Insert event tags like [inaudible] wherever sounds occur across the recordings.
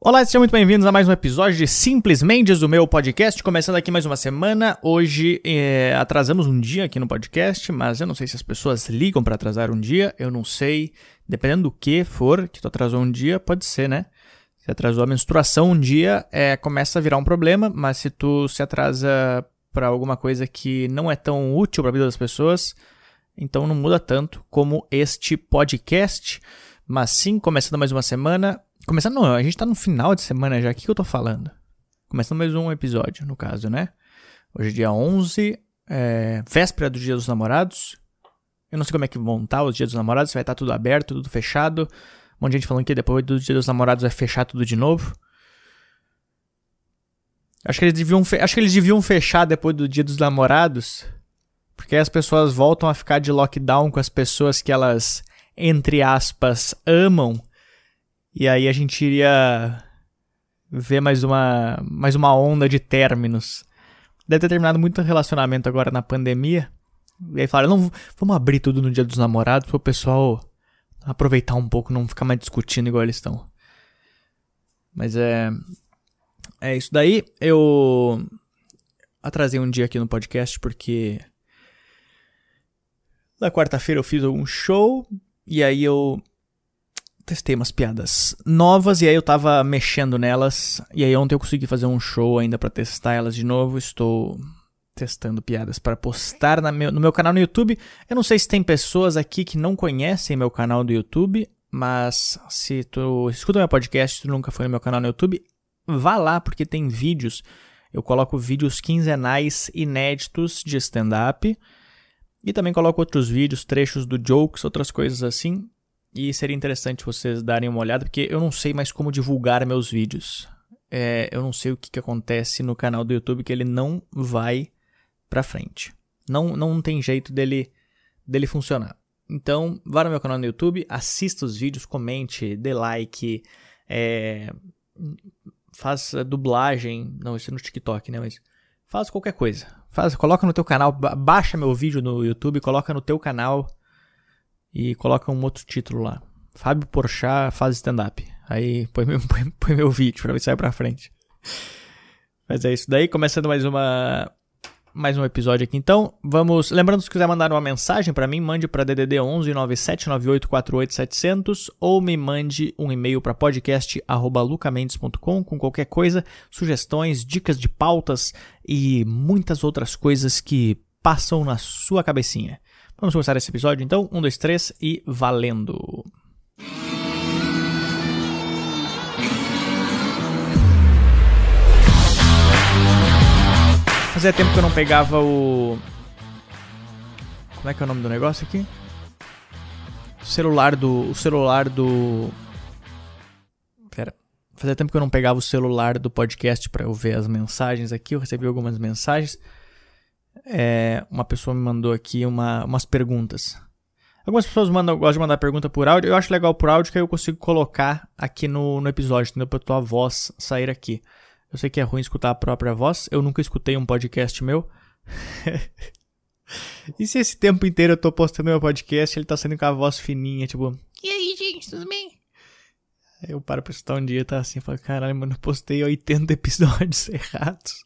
Olá, sejam muito bem-vindos a mais um episódio de Simples Mendes, do meu podcast. Começando aqui mais uma semana. Hoje é, atrasamos um dia aqui no podcast, mas eu não sei se as pessoas ligam para atrasar um dia. Eu não sei. Dependendo do que for que tu atrasou um dia, pode ser, né? Se atrasou a menstruação um dia, é, começa a virar um problema, mas se tu se atrasa para alguma coisa que não é tão útil para a vida das pessoas, então não muda tanto como este podcast. Mas sim, começando mais uma semana, Começando, a gente tá no final de semana já. O que, que eu tô falando? Começando mais um episódio, no caso, né? Hoje é dia 11, é, véspera do Dia dos Namorados. Eu não sei como é que vão estar os Dias dos Namorados, vai estar tudo aberto, tudo fechado. Um monte de gente falando que depois do Dia dos Namorados vai fechar tudo de novo. Acho que eles deviam, acho que eles deviam fechar depois do Dia dos Namorados, porque as pessoas voltam a ficar de lockdown com as pessoas que elas, entre aspas, amam e aí a gente iria ver mais uma, mais uma onda de términos. Deve ter terminado muito relacionamento agora na pandemia. E aí falaram, não, vamos abrir tudo no dia dos namorados para o pessoal aproveitar um pouco, não ficar mais discutindo igual eles estão. Mas é. É isso daí. Eu atrasei um dia aqui no podcast porque. Na quarta-feira eu fiz algum show. E aí eu testei umas piadas novas e aí eu tava mexendo nelas. E aí ontem eu consegui fazer um show ainda para testar elas de novo. Estou testando piadas para postar meu, no meu canal no YouTube. Eu não sei se tem pessoas aqui que não conhecem meu canal do YouTube, mas se tu escuta meu podcast, tu nunca foi no meu canal no YouTube, vá lá porque tem vídeos. Eu coloco vídeos quinzenais inéditos de stand-up. E também coloco outros vídeos, trechos do jokes, outras coisas assim. E seria interessante vocês darem uma olhada, porque eu não sei mais como divulgar meus vídeos. É, eu não sei o que, que acontece no canal do YouTube que ele não vai pra frente. Não, não tem jeito dele, dele funcionar. Então, vá no meu canal no YouTube, assista os vídeos, comente, dê like, é, faça dublagem. Não, isso é no TikTok, né? Mas faz qualquer coisa. Faz, coloca no teu canal, baixa meu vídeo no YouTube, coloca no teu canal e coloca um outro título lá. Fábio Porchat faz stand-up. Aí põe meu, [laughs] põe, põe meu vídeo pra ver se sai pra frente. Mas é isso daí, começando mais uma mais um episódio aqui. Então, vamos, lembrando se quiser mandar uma mensagem para mim, mande para DDD 11 979848 ou me mande um e-mail para podcast@lucamendes.com com qualquer coisa, sugestões, dicas de pautas e muitas outras coisas que passam na sua cabecinha. Vamos começar esse episódio então? Um, dois, três e valendo! Fazia tempo que eu não pegava o. Como é que é o nome do negócio aqui? O celular do. O celular do. Pera. Fazia tempo que eu não pegava o celular do podcast para eu ver as mensagens aqui. Eu recebi algumas mensagens é, uma pessoa me mandou aqui uma, umas perguntas. Algumas pessoas mandam, gostam de mandar pergunta por áudio. Eu acho legal por áudio que aí eu consigo colocar aqui no, no episódio, entendeu? Pra tua voz sair aqui. Eu sei que é ruim escutar a própria voz. Eu nunca escutei um podcast meu. [laughs] e se esse tempo inteiro eu tô postando meu podcast ele tá saindo com a voz fininha, tipo... E aí, gente, tudo bem? Aí eu paro pra escutar um dia tá assim, falo, caralho, mano, eu postei 80 episódios [laughs] errados.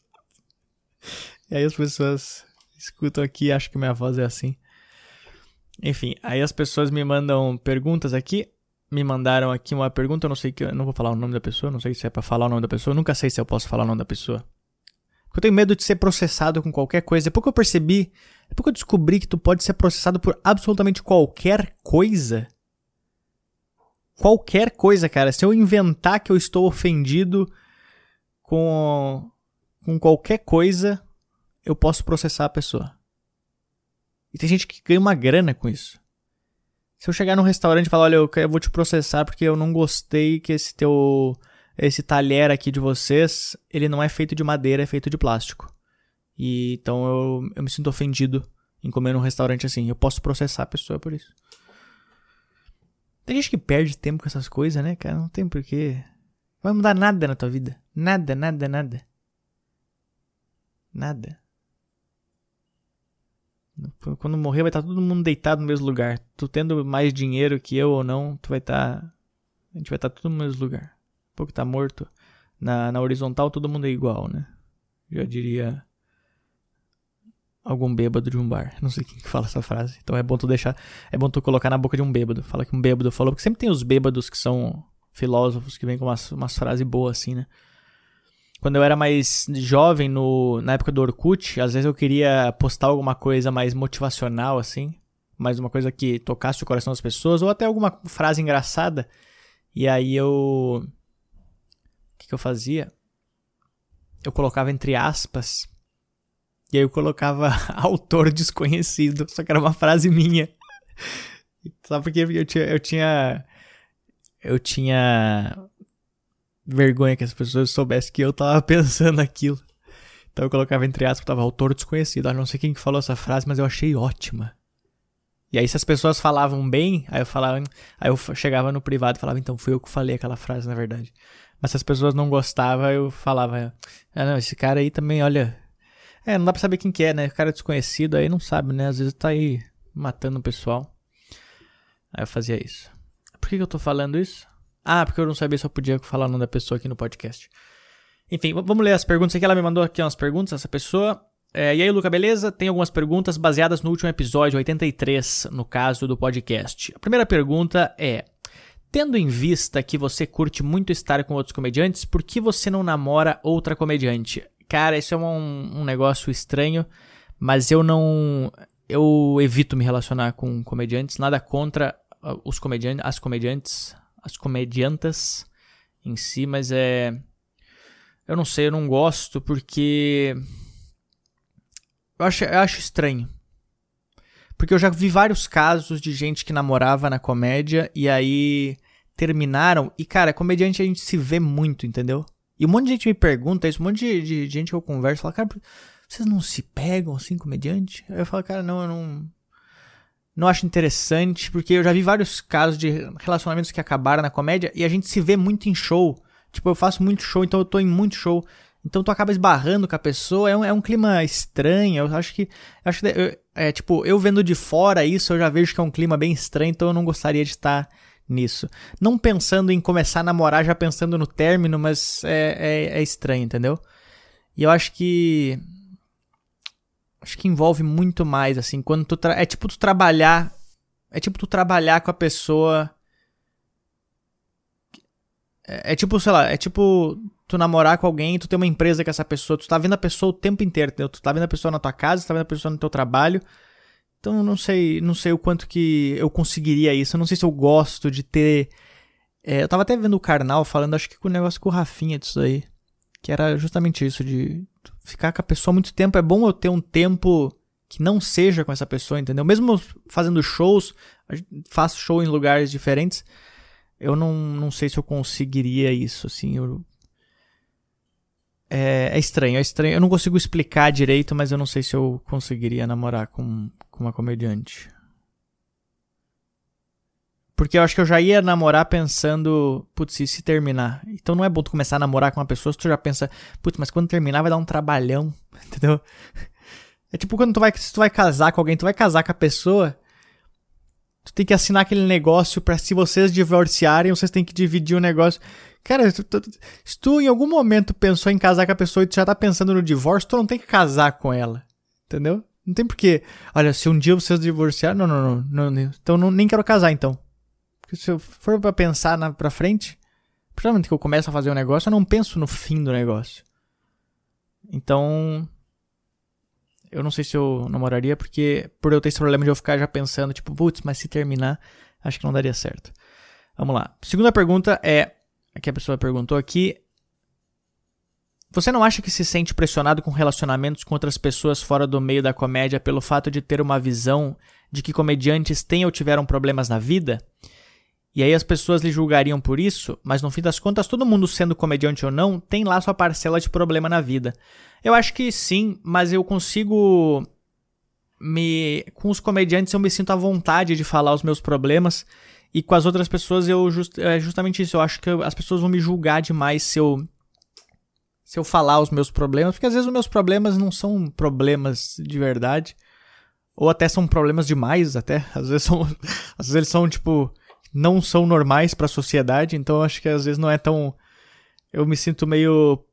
E aí as pessoas escutam aqui e que minha voz é assim. Enfim, aí as pessoas me mandam perguntas aqui. Me mandaram aqui uma pergunta, eu não sei que eu não vou falar o nome da pessoa, não sei se é para falar o nome da pessoa, eu nunca sei se eu posso falar o nome da pessoa. Eu tenho medo de ser processado com qualquer coisa. Depois que eu percebi, depois que eu descobri que tu pode ser processado por absolutamente qualquer coisa, qualquer coisa, cara. Se eu inventar que eu estou ofendido com, com qualquer coisa, eu posso processar a pessoa. E tem gente que ganha uma grana com isso. Se eu chegar num restaurante e falar, olha, eu vou te processar porque eu não gostei que esse teu esse talher aqui de vocês, ele não é feito de madeira, é feito de plástico. E então eu, eu me sinto ofendido em comer num restaurante assim. Eu posso processar a pessoa por isso. Tem gente que perde tempo com essas coisas, né, cara? Não tem porquê. Vai mudar nada na tua vida. Nada, nada, nada. Nada. Quando morrer vai estar todo mundo deitado no mesmo lugar. Tu tendo mais dinheiro que eu ou não, tu vai estar. A gente vai estar tudo no mesmo lugar. tipo que tá morto. Na, na horizontal todo mundo é igual, né? Já diria algum bêbado de um bar. Não sei quem que fala essa frase. Então é bom tu deixar, é bom tu colocar na boca de um bêbado. Fala que um bêbado falou, porque sempre tem os bêbados que são filósofos que vêm com umas, umas frases boas assim, né? Quando eu era mais jovem, no, na época do Orkut, às vezes eu queria postar alguma coisa mais motivacional, assim. Mais uma coisa que tocasse o coração das pessoas, ou até alguma frase engraçada. E aí eu. O que, que eu fazia? Eu colocava entre aspas e aí eu colocava [laughs] autor desconhecido, só que era uma frase minha. [laughs] Só porque eu tinha, eu tinha. Eu tinha vergonha que as pessoas soubessem que eu tava [laughs] pensando aquilo. Então eu colocava entre aspas, tava autor desconhecido. Eu não sei quem que falou essa frase, mas eu achei ótima. E aí se as pessoas falavam bem, aí eu falava, aí eu chegava no privado e falava, então fui eu que falei aquela frase na verdade. Mas se as pessoas não gostavam, eu falava, ah, não, esse cara aí também, olha, é, não dá pra saber quem que é, né? O cara desconhecido aí não sabe, né? Às vezes tá aí matando o pessoal. Aí eu fazia isso. Por que, que eu tô falando isso? Ah, porque eu não sabia se eu podia falar o nome da pessoa aqui no podcast. Enfim, vamos ler as perguntas aqui. Ela me mandou aqui umas perguntas, essa pessoa. É, e aí, Luca, beleza? Tem algumas perguntas baseadas no último episódio, 83, no caso do podcast. A primeira pergunta é: Tendo em vista que você curte muito estar com outros comediantes, por que você não namora outra comediante? Cara, isso é um, um negócio estranho, mas eu não. Eu evito me relacionar com comediantes, nada contra uh, os comediantes, as comediantes, as comediantas em si, mas é. Eu não sei, eu não gosto porque. Eu acho, eu acho estranho. Porque eu já vi vários casos de gente que namorava na comédia e aí terminaram. E, cara, comediante a gente se vê muito, entendeu? E um monte de gente me pergunta isso, um monte de, de gente que eu converso, fala, cara, vocês não se pegam assim, comediante? Eu falo, cara, não, eu não. Não acho interessante, porque eu já vi vários casos de relacionamentos que acabaram na comédia e a gente se vê muito em show. Tipo, eu faço muito show, então eu tô em muito show. Então tu acaba esbarrando com a pessoa, é um, é um clima estranho. Eu acho que. Acho que é tipo, eu vendo de fora isso, eu já vejo que é um clima bem estranho, então eu não gostaria de estar nisso. Não pensando em começar a namorar, já pensando no término, mas é, é, é estranho, entendeu? E eu acho que. Acho que envolve muito mais, assim, quando tu. É tipo tu trabalhar. É tipo tu trabalhar com a pessoa. É, é tipo, sei lá, é tipo tu namorar com alguém, tu ter uma empresa com essa pessoa, tu tá vendo a pessoa o tempo inteiro, entendeu? Tu tá vendo a pessoa na tua casa, tu tá vendo a pessoa no teu trabalho. Então não sei, não sei o quanto que eu conseguiria isso. Eu não sei se eu gosto de ter. É, eu tava até vendo o Karnal falando, acho que com o negócio com o Rafinha disso aí. Que era justamente isso, de ficar com a pessoa muito tempo. É bom eu ter um tempo que não seja com essa pessoa, entendeu? Mesmo fazendo shows, faço show em lugares diferentes. Eu não, não sei se eu conseguiria isso, assim. Eu, é, é, estranho, é estranho. Eu não consigo explicar direito, mas eu não sei se eu conseguiria namorar com, com uma comediante. Porque eu acho que eu já ia namorar pensando, putz, e se terminar? Então não é bom tu começar a namorar com uma pessoa se tu já pensa, putz, mas quando terminar vai dar um trabalhão, [laughs] entendeu? É tipo quando tu vai, se tu vai casar com alguém, tu vai casar com a pessoa, tu tem que assinar aquele negócio para se vocês divorciarem, vocês têm que dividir o negócio. Cara, tu, tu, se tu em algum momento pensou em casar com a pessoa e tu já tá pensando no divórcio, tu não tem que casar com ela. Entendeu? Não tem porquê. Olha, se um dia vocês divorciarem, não, não, não, não então não, nem quero casar então. Porque se eu for pra pensar na, pra frente, principalmente que eu começo a fazer um negócio, eu não penso no fim do negócio. Então, eu não sei se eu namoraria, porque por eu ter esse problema de eu ficar já pensando, tipo, putz, mas se terminar, acho que não daria certo. Vamos lá. Segunda pergunta é que a pessoa perguntou aqui. Você não acha que se sente pressionado com relacionamentos com outras pessoas fora do meio da comédia pelo fato de ter uma visão de que comediantes têm ou tiveram problemas na vida? E aí as pessoas lhe julgariam por isso, mas no fim das contas, todo mundo sendo comediante ou não, tem lá sua parcela de problema na vida. Eu acho que sim, mas eu consigo me com os comediantes eu me sinto à vontade de falar os meus problemas e com as outras pessoas eu just, é justamente isso. Eu acho que as pessoas vão me julgar demais se eu se eu falar os meus problemas, porque às vezes os meus problemas não são problemas de verdade, ou até são problemas demais, até às vezes são [laughs] às vezes eles são tipo não são normais para a sociedade, então acho que às vezes não é tão eu me sinto meio.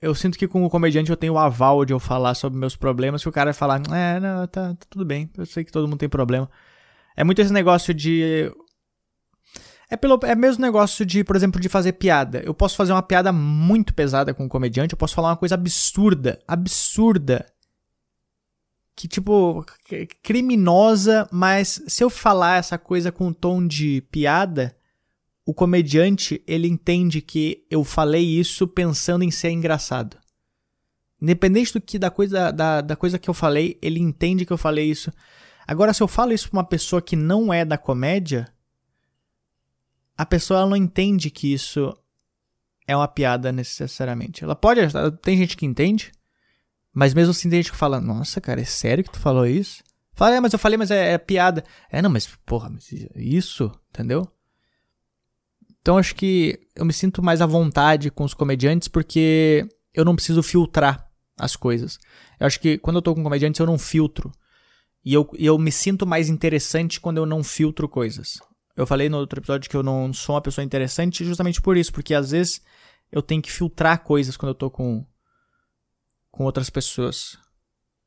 Eu sinto que com o comediante eu tenho o aval de eu falar sobre meus problemas, que o cara vai falar, é, não, tá, tá tudo bem, eu sei que todo mundo tem problema. É muito esse negócio de é pelo é mesmo negócio de, por exemplo, de fazer piada. Eu posso fazer uma piada muito pesada com um comediante, eu posso falar uma coisa absurda, absurda. Que tipo criminosa, mas se eu falar essa coisa com um tom de piada, o comediante, ele entende que eu falei isso pensando em ser engraçado. Independente do que da coisa da, da coisa que eu falei, ele entende que eu falei isso. Agora se eu falo isso pra uma pessoa que não é da comédia, a pessoa não entende que isso é uma piada necessariamente. Ela pode, tem gente que entende, mas mesmo assim tem gente que fala: "Nossa, cara, é sério que tu falou isso?" Fala: "É, mas eu falei, mas é, é piada." É, não, mas porra, mas isso, entendeu? Então acho que eu me sinto mais à vontade com os comediantes porque eu não preciso filtrar as coisas. Eu acho que quando eu tô com comediantes eu não filtro. E eu, eu me sinto mais interessante quando eu não filtro coisas. Eu falei no outro episódio que eu não sou uma pessoa interessante justamente por isso, porque às vezes eu tenho que filtrar coisas quando eu tô com, com outras pessoas.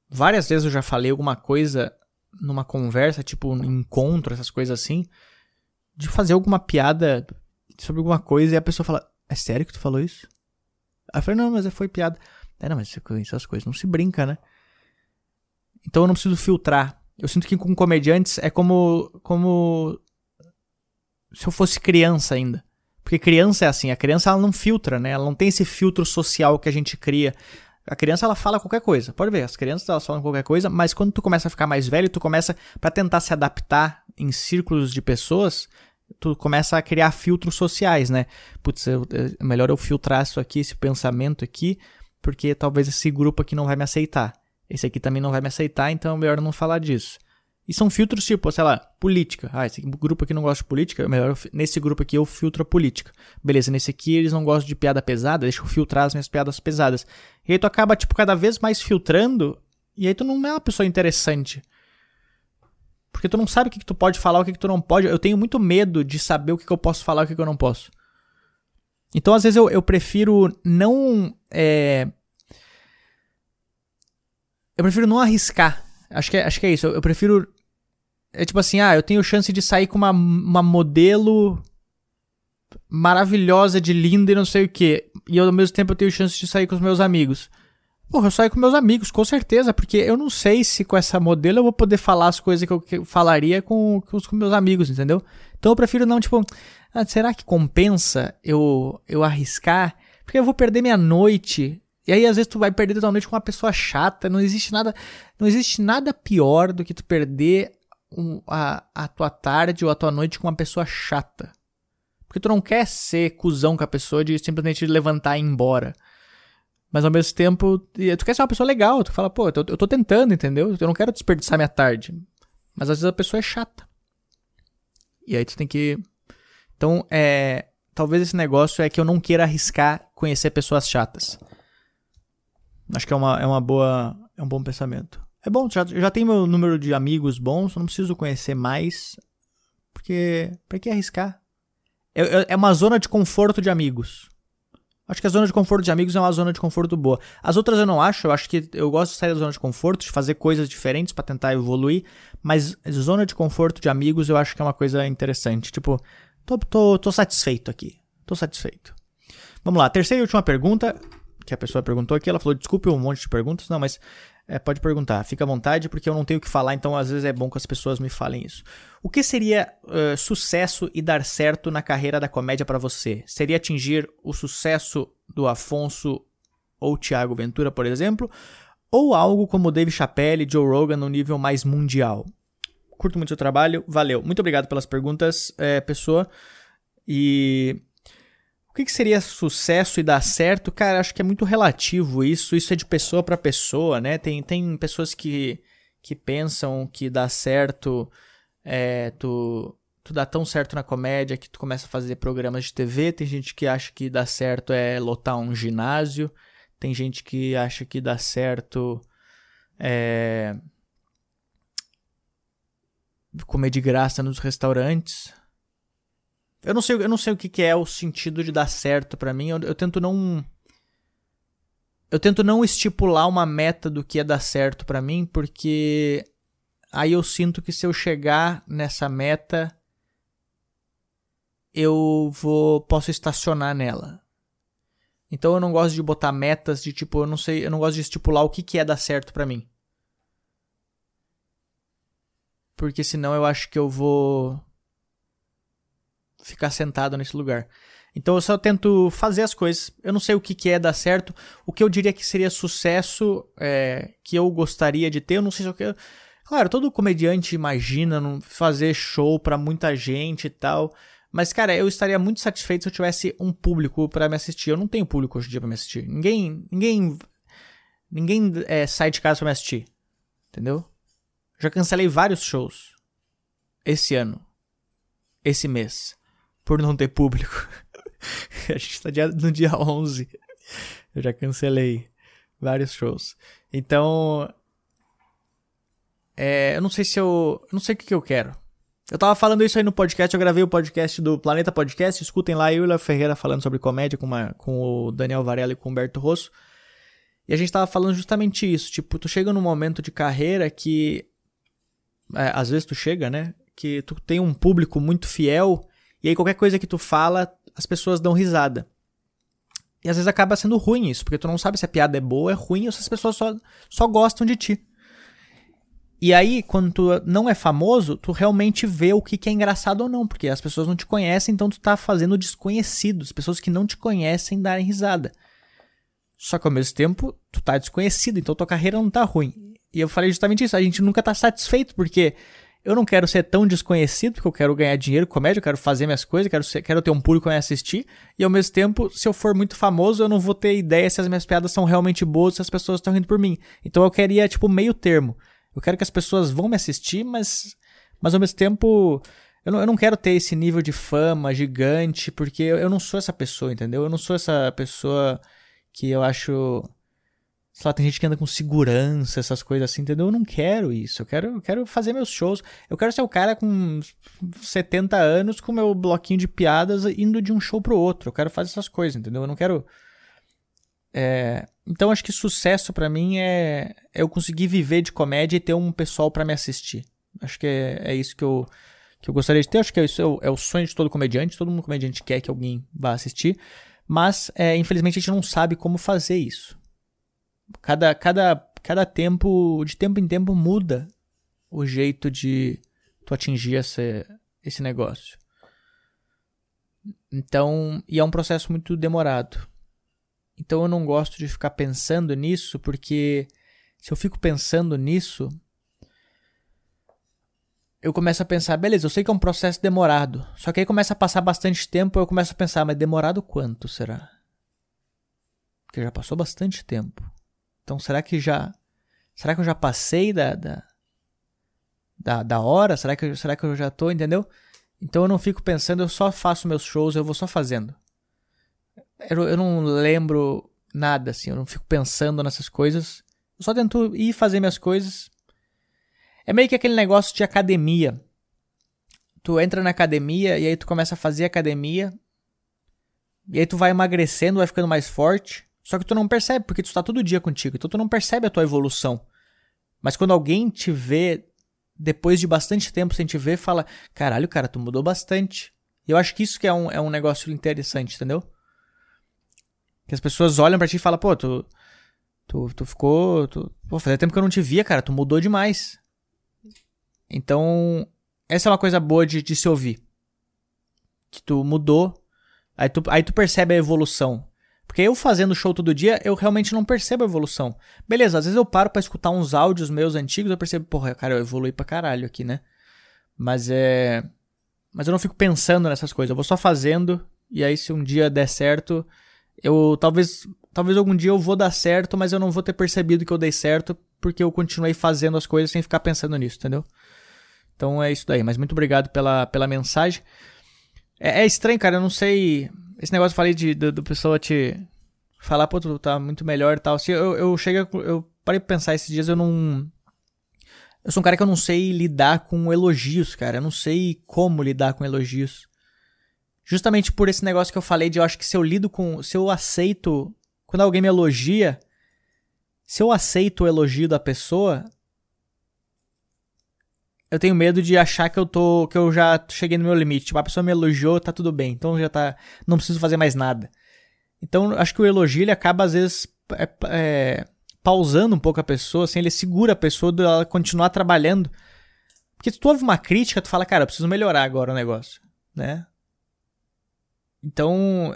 Várias vezes eu já falei alguma coisa numa conversa, tipo um encontro, essas coisas assim, de fazer alguma piada sobre alguma coisa e a pessoa fala: É sério que tu falou isso? Aí eu falei: Não, mas foi piada. É, não, mas essas coisas não se brinca, né? Então eu não preciso filtrar. Eu sinto que com comediantes é como, como se eu fosse criança ainda. Porque criança é assim, a criança ela não filtra, né? Ela não tem esse filtro social que a gente cria. A criança ela fala qualquer coisa. Pode ver, as crianças elas falam qualquer coisa, mas quando tu começa a ficar mais velho, tu começa para tentar se adaptar em círculos de pessoas, tu começa a criar filtros sociais, né? Putz, é melhor eu filtrar isso aqui, esse pensamento aqui, porque talvez esse grupo aqui não vai me aceitar. Esse aqui também não vai me aceitar, então é melhor não falar disso. E são filtros tipo, sei lá, política. Ah, esse grupo aqui não gosta de política, é melhor nesse grupo aqui eu filtro a política. Beleza, nesse aqui eles não gostam de piada pesada, deixa eu filtrar as minhas piadas pesadas. E aí tu acaba, tipo, cada vez mais filtrando, e aí tu não é uma pessoa interessante. Porque tu não sabe o que, que tu pode falar, o que, que tu não pode. Eu tenho muito medo de saber o que, que eu posso falar, o que, que eu não posso. Então, às vezes, eu, eu prefiro não. É... Eu prefiro não arriscar. Acho que é, acho que é isso. Eu, eu prefiro é tipo assim, ah, eu tenho chance de sair com uma, uma modelo maravilhosa, de linda e não sei o que. E eu, ao mesmo tempo eu tenho chance de sair com os meus amigos. Porra, eu saio com meus amigos, com certeza, porque eu não sei se com essa modelo eu vou poder falar as coisas que eu, falaria com, com, com meus amigos, entendeu? Então eu prefiro não, tipo, ah, será que compensa eu, eu arriscar? Porque eu vou perder minha noite. E aí, às vezes, tu vai perder tua noite com uma pessoa chata. Não existe nada. Não existe nada pior do que tu perder um, a, a tua tarde ou a tua noite com uma pessoa chata. Porque tu não quer ser cuzão com a pessoa de simplesmente levantar e ir embora. Mas ao mesmo tempo, tu quer ser uma pessoa legal. Tu fala, pô, eu tô, eu tô tentando, entendeu? Eu não quero desperdiçar minha tarde. Mas às vezes a pessoa é chata. E aí tu tem que. Então, é. Talvez esse negócio é que eu não queira arriscar conhecer pessoas chatas. Acho que é uma, é uma boa. É um bom pensamento. É bom, já, já tenho meu número de amigos bons, não preciso conhecer mais. Porque. Pra que arriscar? É, é, é uma zona de conforto de amigos. Acho que a zona de conforto de amigos é uma zona de conforto boa. As outras eu não acho, eu acho que eu gosto de sair da zona de conforto, de fazer coisas diferentes para tentar evoluir, mas zona de conforto de amigos eu acho que é uma coisa interessante. Tipo, tô, tô, tô satisfeito aqui. Tô satisfeito. Vamos lá, terceira e última pergunta que a pessoa perguntou aqui, ela falou, desculpe um monte de perguntas, não, mas é, pode perguntar, fica à vontade, porque eu não tenho o que falar, então às vezes é bom que as pessoas me falem isso. O que seria uh, sucesso e dar certo na carreira da comédia para você? Seria atingir o sucesso do Afonso ou Thiago Ventura, por exemplo? Ou algo como Dave Chappelle Joe Rogan no nível mais mundial? Curto muito seu trabalho, valeu. Muito obrigado pelas perguntas, é, pessoa. E que, que seria sucesso e dar certo? Cara, acho que é muito relativo isso. Isso é de pessoa para pessoa, né? Tem, tem pessoas que, que pensam que dá certo, é, tu, tu dá tão certo na comédia que tu começa a fazer programas de TV. Tem gente que acha que dá certo é lotar um ginásio. Tem gente que acha que dá certo é comer de graça nos restaurantes. Eu não sei, eu não sei o que, que é o sentido de dar certo para mim. Eu, eu tento não. Eu tento não estipular uma meta do que é dar certo para mim, porque aí eu sinto que se eu chegar nessa meta, eu vou posso estacionar nela. Então eu não gosto de botar metas de tipo, eu não sei, eu não gosto de estipular o que, que é dar certo para mim. Porque senão eu acho que eu vou ficar sentado nesse lugar. Então eu só tento fazer as coisas. Eu não sei o que, que é dar certo. O que eu diria que seria sucesso é, que eu gostaria de ter, eu não sei se eu quero. Claro, todo comediante imagina fazer show para muita gente e tal. Mas, cara, eu estaria muito satisfeito se eu tivesse um público para me assistir. Eu não tenho público hoje em dia pra me assistir. Ninguém. Ninguém. Ninguém é, sai de casa pra me assistir. Entendeu? Já cancelei vários shows. Esse ano. Esse mês. Por não ter público. [laughs] A gente tá no dia 11. Eu já cancelei vários shows. Então. É, eu não sei se eu. Não sei o que, que eu quero. Eu tava falando isso aí no podcast, eu gravei o podcast do Planeta Podcast, escutem lá eu e o Ferreira falando sobre comédia com, uma, com o Daniel Varela e com o Humberto Rosso. E a gente tava falando justamente isso, tipo, tu chega num momento de carreira que é, às vezes tu chega, né, que tu tem um público muito fiel e aí qualquer coisa que tu fala, as pessoas dão risada. E às vezes acaba sendo ruim isso, porque tu não sabe se a piada é boa, é ruim ou se as pessoas só, só gostam de ti. E aí, quando tu não é famoso, tu realmente vê o que, é engraçado ou não, porque as pessoas não te conhecem, então tu tá fazendo desconhecidos, pessoas que não te conhecem darem risada. Só que ao mesmo tempo, tu tá desconhecido, então tua carreira não tá ruim. E eu falei justamente isso, a gente nunca tá satisfeito, porque eu não quero ser tão desconhecido, porque eu quero ganhar dinheiro com comédia, eu quero fazer minhas coisas, quero, ser, quero ter um público a me assistir, e ao mesmo tempo, se eu for muito famoso, eu não vou ter ideia se as minhas piadas são realmente boas, se as pessoas estão rindo por mim. Então eu queria, tipo, meio termo. Eu quero que as pessoas vão me assistir, mas, mas ao mesmo tempo eu não, eu não quero ter esse nível de fama gigante, porque eu, eu não sou essa pessoa, entendeu? Eu não sou essa pessoa que eu acho. Sei lá, tem gente que anda com segurança, essas coisas assim, entendeu? Eu não quero isso. Eu quero, eu quero fazer meus shows. Eu quero ser o cara com 70 anos com meu bloquinho de piadas indo de um show pro outro. Eu quero fazer essas coisas, entendeu? Eu não quero. É, então acho que sucesso para mim é, é, eu conseguir viver de comédia e ter um pessoal para me assistir. Acho que é, é, isso que eu, que eu gostaria de ter. Acho que isso é o, é o sonho de todo comediante. Todo mundo comediante quer que alguém vá assistir. Mas, é, infelizmente, a gente não sabe como fazer isso. Cada, cada, cada tempo, de tempo em tempo, muda o jeito de tu atingir esse, esse negócio. Então, e é um processo muito demorado. Então eu não gosto de ficar pensando nisso, porque se eu fico pensando nisso, eu começo a pensar, beleza, eu sei que é um processo demorado. Só que aí começa a passar bastante tempo, eu começo a pensar, mas demorado quanto será? Porque já passou bastante tempo. Então será que já. Será que eu já passei da. da, da, da hora? Será que, será que eu já tô, entendeu? Então eu não fico pensando, eu só faço meus shows, eu vou só fazendo. Eu, eu não lembro nada, assim, eu não fico pensando nessas coisas. Eu só tento ir fazer minhas coisas. É meio que aquele negócio de academia. Tu entra na academia e aí tu começa a fazer academia. E aí tu vai emagrecendo, vai ficando mais forte. Só que tu não percebe, porque tu está todo dia contigo. Então tu não percebe a tua evolução. Mas quando alguém te vê depois de bastante tempo sem te ver, fala: Caralho, cara, tu mudou bastante. E eu acho que isso que é um, é um negócio interessante, entendeu? Que as pessoas olham para ti e falam, pô, tu, tu, tu ficou. Tu, pô, fazia tempo que eu não te via, cara, tu mudou demais. Então, essa é uma coisa boa de, de se ouvir. Que tu mudou, aí tu, aí tu percebe a evolução. Porque eu fazendo show todo dia, eu realmente não percebo a evolução. Beleza, às vezes eu paro para escutar uns áudios meus antigos, eu percebo, porra, cara, eu evolui pra caralho aqui, né? Mas é. Mas eu não fico pensando nessas coisas, eu vou só fazendo, e aí se um dia der certo, eu talvez talvez algum dia eu vou dar certo, mas eu não vou ter percebido que eu dei certo porque eu continuei fazendo as coisas sem ficar pensando nisso, entendeu? Então é isso daí. Mas muito obrigado pela, pela mensagem. É, é estranho, cara. Eu não sei. Esse negócio que eu falei de, do, do pessoa te falar, pô, tu tá muito melhor e tal. Se eu, eu chego. Eu parei pra pensar esses dias, eu não. Eu sou um cara que eu não sei lidar com elogios, cara. Eu não sei como lidar com elogios. Justamente por esse negócio que eu falei de eu acho que se eu lido com. Se eu aceito. Quando alguém me elogia. Se eu aceito o elogio da pessoa. Eu tenho medo de achar que eu tô. que eu já cheguei no meu limite. Tipo, a pessoa me elogiou, tá tudo bem. Então já tá. Não preciso fazer mais nada. Então, acho que o elogio ele acaba, às vezes, é, é, pausando um pouco a pessoa, assim, ele segura a pessoa de ela continuar trabalhando. Porque se tu ouve uma crítica, tu fala, cara, eu preciso melhorar agora o negócio, né? Então,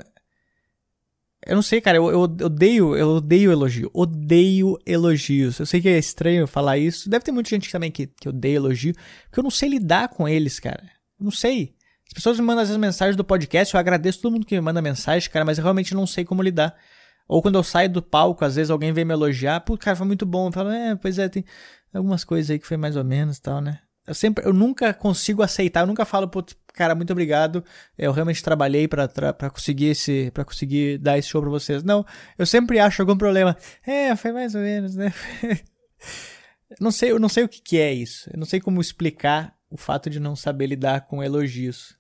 eu não sei, cara, eu, eu, odeio, eu odeio elogio. Odeio elogios. Eu sei que é estranho falar isso. Deve ter muita gente também que, que odeia elogio, porque eu não sei lidar com eles, cara. Eu não sei. As pessoas me mandam as mensagens do podcast, eu agradeço todo mundo que me manda mensagem, cara, mas eu realmente não sei como lidar. Ou quando eu saio do palco, às vezes alguém vem me elogiar, pô, cara, foi muito bom. Eu falo, é, pois é, tem algumas coisas aí que foi mais ou menos e tal, né? Eu sempre, eu nunca consigo aceitar, eu nunca falo, pô, cara, muito obrigado. Eu realmente trabalhei para conseguir esse, para conseguir dar esse show para vocês. Não, eu sempre acho algum problema. É, foi mais ou menos, né? [laughs] não sei, eu não sei o que, que é isso. Eu não sei como explicar o fato de não saber lidar com elogios.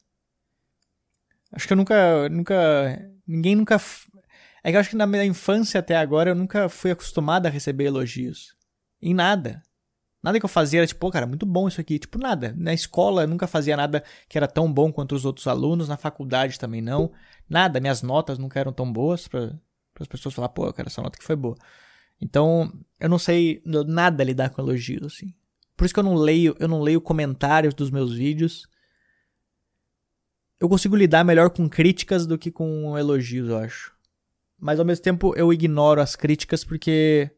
Acho que eu nunca, nunca, ninguém nunca. É que eu acho que na minha infância até agora eu nunca fui acostumado a receber elogios. Em nada. Nada que eu fazia era tipo, pô, cara, muito bom isso aqui. Tipo, nada. Na escola eu nunca fazia nada que era tão bom quanto os outros alunos. Na faculdade também não. Nada. Minhas notas nunca eram tão boas para as pessoas falar, pô, cara, essa nota que foi boa. Então, eu não sei nada lidar com elogios, assim. Por isso que eu não leio, eu não leio comentários dos meus vídeos. Eu consigo lidar melhor com críticas do que com elogios, eu acho. Mas ao mesmo tempo eu ignoro as críticas porque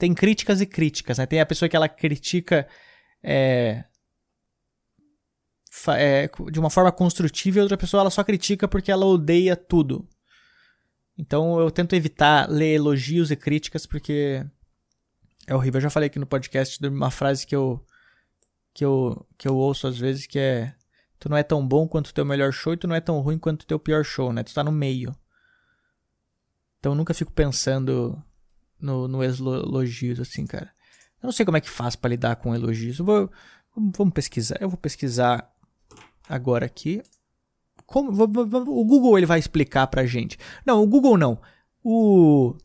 tem críticas e críticas, né? Tem a pessoa que ela critica é, é, de uma forma construtiva e outra pessoa ela só critica porque ela odeia tudo. Então eu tento evitar ler elogios e críticas porque é horrível. Eu já falei aqui no podcast de uma frase que eu que eu que eu ouço às vezes que é tu não é tão bom quanto o teu melhor show e tu não é tão ruim quanto o teu pior show, né? Tu tá no meio. Então eu nunca fico pensando no, no elogios, assim, cara. Eu não sei como é que faz para lidar com elogios. Vou, vamos pesquisar. Eu vou pesquisar agora aqui. Como, o Google ele vai explicar pra gente. Não, o Google não. O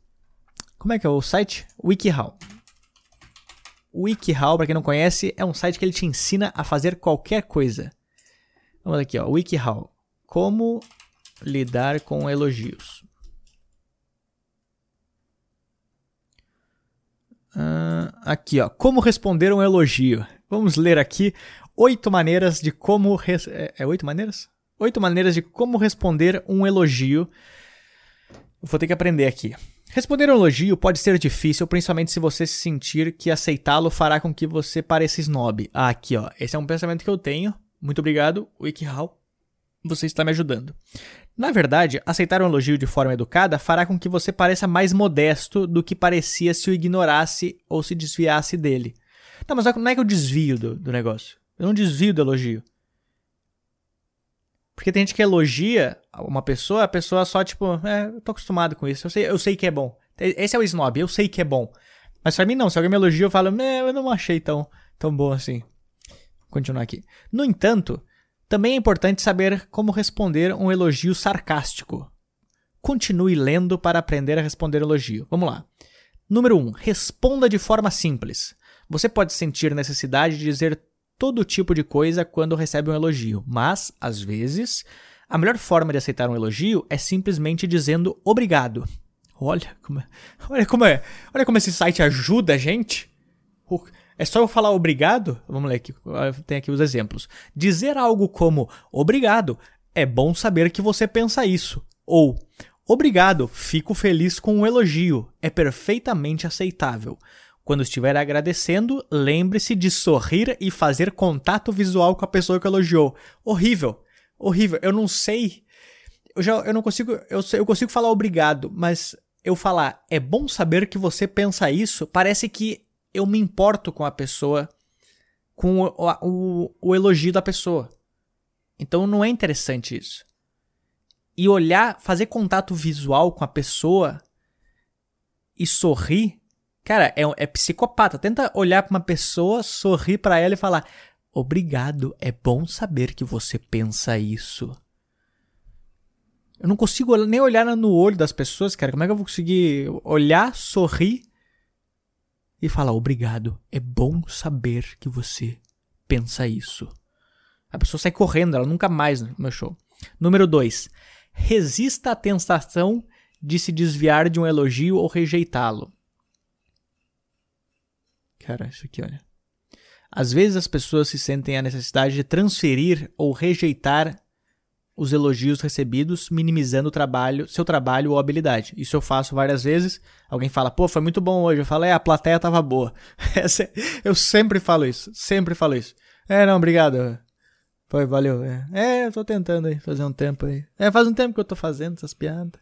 como é que é o site? WikiHow. WikiHow, para quem não conhece, é um site que ele te ensina a fazer qualquer coisa. Vamos aqui, ó, WikiHow. Como lidar com elogios. Uh, aqui, ó. Como responder um elogio. Vamos ler aqui oito maneiras de como. Res... É, é oito maneiras? Oito maneiras de como responder um elogio. Vou ter que aprender aqui. Responder um elogio pode ser difícil, principalmente se você se sentir que aceitá-lo fará com que você pareça snob. Ah, aqui, ó. Esse é um pensamento que eu tenho. Muito obrigado, WikiHow. Você está me ajudando. Na verdade, aceitar um elogio de forma educada fará com que você pareça mais modesto do que parecia se o ignorasse ou se desviasse dele. Não, mas não é que eu desvio do, do negócio. Eu não desvio do elogio. Porque tem gente que elogia uma pessoa, a pessoa só, tipo, é, eu tô acostumado com isso, eu sei, eu sei que é bom. Esse é o snob, eu sei que é bom. Mas pra mim não, se alguém me elogia, eu falo, é, eu não achei tão, tão bom assim. Vou continuar aqui. No entanto, também é importante saber como responder um elogio sarcástico. Continue lendo para aprender a responder elogio. Vamos lá. Número 1. Um, responda de forma simples. Você pode sentir necessidade de dizer todo tipo de coisa quando recebe um elogio, mas, às vezes, a melhor forma de aceitar um elogio é simplesmente dizendo obrigado. Olha como é, [laughs] olha como é, olha como esse site ajuda a gente. É só eu falar obrigado? Vamos ler aqui, tem aqui os exemplos. Dizer algo como obrigado, é bom saber que você pensa isso. Ou obrigado, fico feliz com o um elogio, é perfeitamente aceitável. Quando estiver agradecendo, lembre-se de sorrir e fazer contato visual com a pessoa que elogiou. Horrível, horrível. Eu não sei. Eu já eu não consigo. Eu, eu consigo falar obrigado, mas eu falar é bom saber que você pensa isso, parece que eu me importo com a pessoa, com o, o, o elogio da pessoa. Então não é interessante isso. E olhar, fazer contato visual com a pessoa e sorrir, cara, é, é psicopata. Tenta olhar para uma pessoa, sorrir para ela e falar: Obrigado, é bom saber que você pensa isso. Eu não consigo nem olhar no olho das pessoas, cara. Como é que eu vou conseguir olhar, sorrir e falar obrigado? É bom saber que você pensa isso. A pessoa sai correndo, ela nunca mais no meu show. Número 2. Resista à tentação de se desviar de um elogio ou rejeitá-lo. Cara, isso aqui, olha. Às vezes as pessoas se sentem a necessidade de transferir ou rejeitar os elogios recebidos, minimizando o trabalho, seu trabalho ou habilidade. Isso eu faço várias vezes. Alguém fala, pô, foi muito bom hoje. Eu falo, é, a plateia tava boa. [laughs] eu sempre falo isso, sempre falo isso. É, não, obrigado. Foi, valeu. É, é eu tô tentando aí, fazer um tempo aí. É, faz um tempo que eu tô fazendo essas piadas.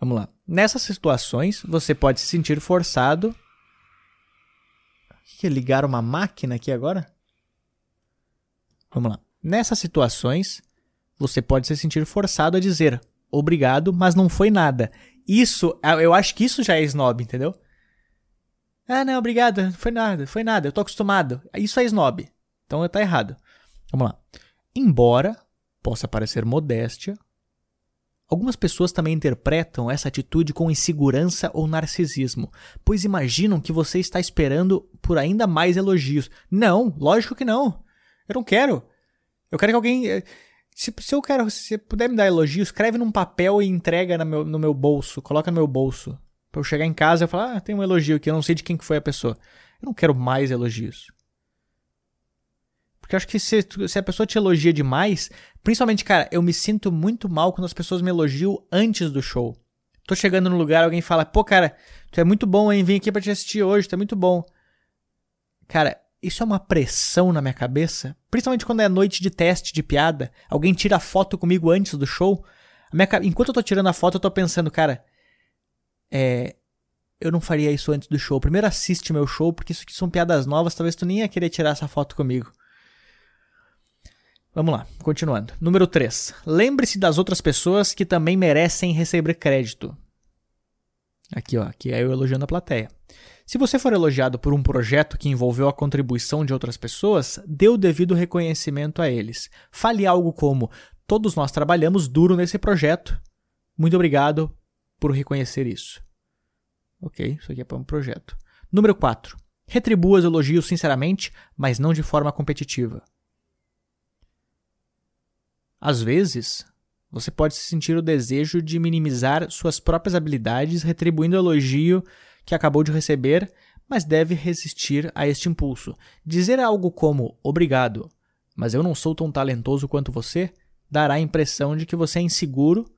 Vamos lá. Nessas situações, você pode se sentir forçado. O que é ligar uma máquina aqui agora? Vamos lá. Nessas situações, você pode se sentir forçado a dizer obrigado, mas não foi nada. Isso, eu acho que isso já é snob, entendeu? Ah, não, obrigado, não foi nada, foi nada, eu tô acostumado. Isso é snob. Então tá errado. Vamos lá. Embora possa parecer modéstia, algumas pessoas também interpretam essa atitude com insegurança ou narcisismo, pois imaginam que você está esperando por ainda mais elogios. Não, lógico que não. Eu não quero. Eu quero que alguém eh, se, se eu quero, se puder me dar elogio, escreve num papel e entrega no meu, no meu bolso, coloca no meu bolso. Pra eu chegar em casa e falar, ah, tem um elogio aqui, eu não sei de quem que foi a pessoa. Eu não quero mais elogios. Porque eu acho que se, se a pessoa te elogia demais, principalmente, cara, eu me sinto muito mal quando as pessoas me elogiam antes do show. Tô chegando no lugar, alguém fala, pô, cara, tu é muito bom, hein? Vim aqui pra te assistir hoje, tu é muito bom. Cara, isso é uma pressão na minha cabeça, principalmente quando é noite de teste de piada. Alguém tira foto comigo antes do show. Minha, enquanto eu tô tirando a foto, eu tô pensando, cara, é, eu não faria isso antes do show. Primeiro assiste meu show, porque isso aqui são piadas novas, talvez tu nem ia querer tirar essa foto comigo. Vamos lá, continuando. Número 3. Lembre-se das outras pessoas que também merecem receber crédito. Aqui, ó, aqui é eu elogiando a plateia. Se você for elogiado por um projeto que envolveu a contribuição de outras pessoas, dê o devido reconhecimento a eles. Fale algo como: Todos nós trabalhamos duro nesse projeto. Muito obrigado por reconhecer isso. Ok, isso aqui é para um projeto. Número 4. Retribua os elogios sinceramente, mas não de forma competitiva. Às vezes, você pode sentir o desejo de minimizar suas próprias habilidades retribuindo elogio que acabou de receber, mas deve resistir a este impulso. Dizer algo como obrigado, mas eu não sou tão talentoso quanto você, dará a impressão de que você é inseguro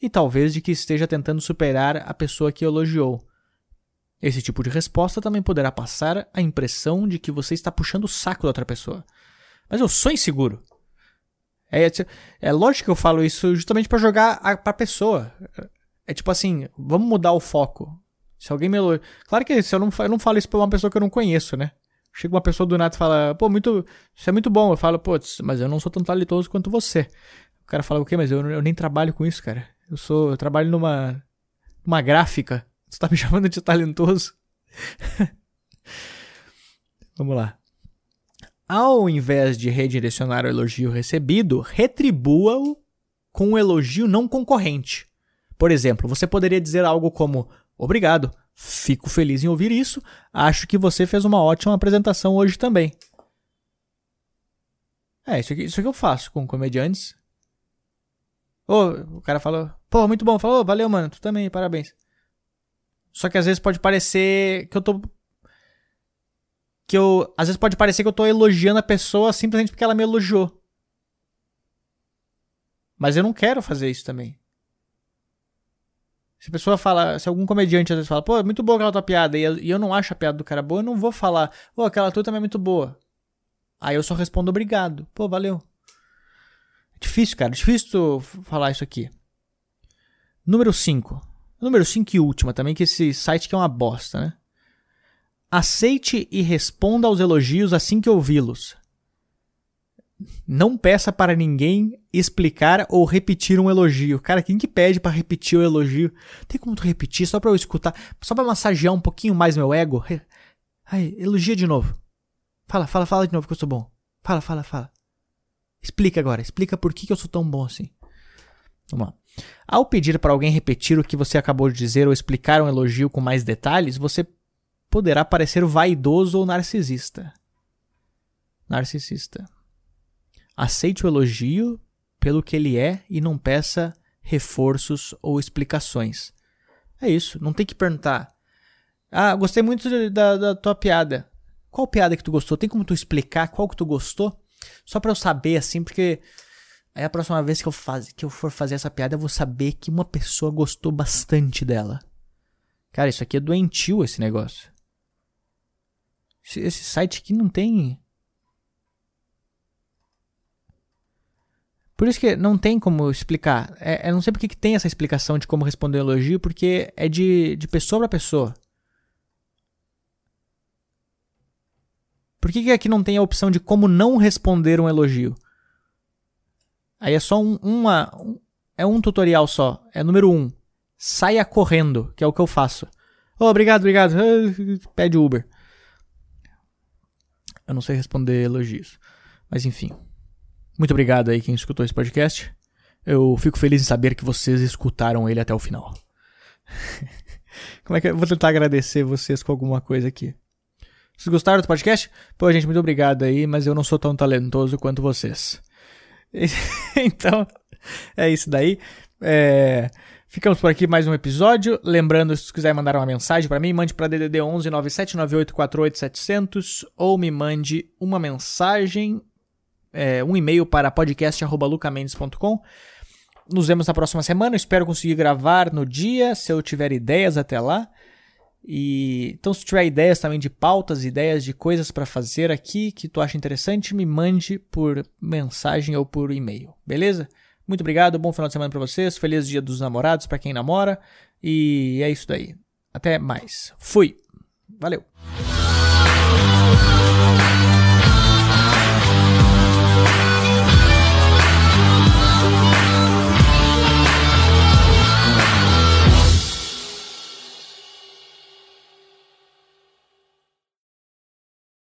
e talvez de que esteja tentando superar a pessoa que elogiou. Esse tipo de resposta também poderá passar a impressão de que você está puxando o saco da outra pessoa. Mas eu sou inseguro. É, é lógico que eu falo isso justamente para jogar a, pra pessoa. É tipo assim, vamos mudar o foco. Se alguém me elogia. Claro que se eu, não, eu não falo isso pra uma pessoa que eu não conheço, né? Chega uma pessoa do nada e fala, pô, muito. Isso é muito bom. Eu falo, pô, mas eu não sou tão talentoso quanto você. O cara fala, o quê? Mas eu, eu nem trabalho com isso, cara. Eu sou. Eu trabalho numa. numa gráfica. Você tá me [laughs] chamando de talentoso? [laughs] Vamos lá. Ao invés de redirecionar o elogio recebido, retribua-o com um elogio não concorrente. Por exemplo, você poderia dizer algo como: Obrigado. Fico feliz em ouvir isso. Acho que você fez uma ótima apresentação hoje também. É, isso aqui, isso aqui eu faço com comediantes. Oh, o cara falou, pô, muito bom. Falou, valeu, mano. Tu também, parabéns. Só que às vezes pode parecer que eu tô. Que eu. Às vezes pode parecer que eu tô elogiando a pessoa simplesmente porque ela me elogiou. Mas eu não quero fazer isso também. Se a pessoa fala, se algum comediante às vezes fala, pô, é muito boa aquela tua piada, e eu, não acho a piada do cara boa, eu não vou falar, pô, aquela tua também é muito boa. Aí eu só respondo obrigado. Pô, valeu. É difícil, cara, é difícil tu falar isso aqui. Número 5. Número 5 e última também, que esse site que é uma bosta, né? Aceite e responda aos elogios assim que ouvi-los. Não peça para ninguém explicar ou repetir um elogio. Cara, quem que pede para repetir o elogio? Tem como tu repetir só para eu escutar, só para massagear um pouquinho mais meu ego? Ai, elogia de novo. Fala, fala, fala de novo que eu sou bom. Fala, fala, fala. Explica agora, explica por que, que eu sou tão bom assim. Vamos lá. Ao pedir para alguém repetir o que você acabou de dizer ou explicar um elogio com mais detalhes, você poderá parecer vaidoso ou narcisista. Narcisista. Aceite o elogio pelo que ele é e não peça reforços ou explicações. É isso, não tem que perguntar. Ah, gostei muito da, da tua piada. Qual piada que tu gostou? Tem como tu explicar qual que tu gostou? Só para eu saber assim, porque aí a próxima vez que eu, faz, que eu for fazer essa piada, eu vou saber que uma pessoa gostou bastante dela. Cara, isso aqui é doentio esse negócio. Esse, esse site aqui não tem Por isso que não tem como explicar. É, eu não sei porque que tem essa explicação de como responder um elogio, porque é de, de pessoa para pessoa. Por que, que aqui não tem a opção de como não responder um elogio? Aí é só um, uma. Um, é um tutorial só. É número um. Saia correndo, que é o que eu faço. Oh, obrigado, obrigado. [laughs] Pede Uber. Eu não sei responder elogios. Mas enfim. Muito obrigado aí quem escutou esse podcast. Eu fico feliz em saber que vocês escutaram ele até o final. [laughs] Como é que eu vou tentar agradecer vocês com alguma coisa aqui? Vocês gostaram do podcast? Pô, gente, muito obrigado aí, mas eu não sou tão talentoso quanto vocês. [laughs] então, é isso daí. É... Ficamos por aqui mais um episódio. Lembrando, se quiser mandar uma mensagem para mim, mande para DDD 11 9798 700 ou me mande uma mensagem é, um e-mail para podcast.lucamendes.com. Nos vemos na próxima semana. Espero conseguir gravar no dia, se eu tiver ideias até lá. E então, se tiver ideias também de pautas, ideias de coisas para fazer aqui que tu acha interessante, me mande por mensagem ou por e-mail, beleza? Muito obrigado, bom final de semana para vocês, feliz dia dos namorados para quem namora e é isso daí. Até mais. Fui. Valeu.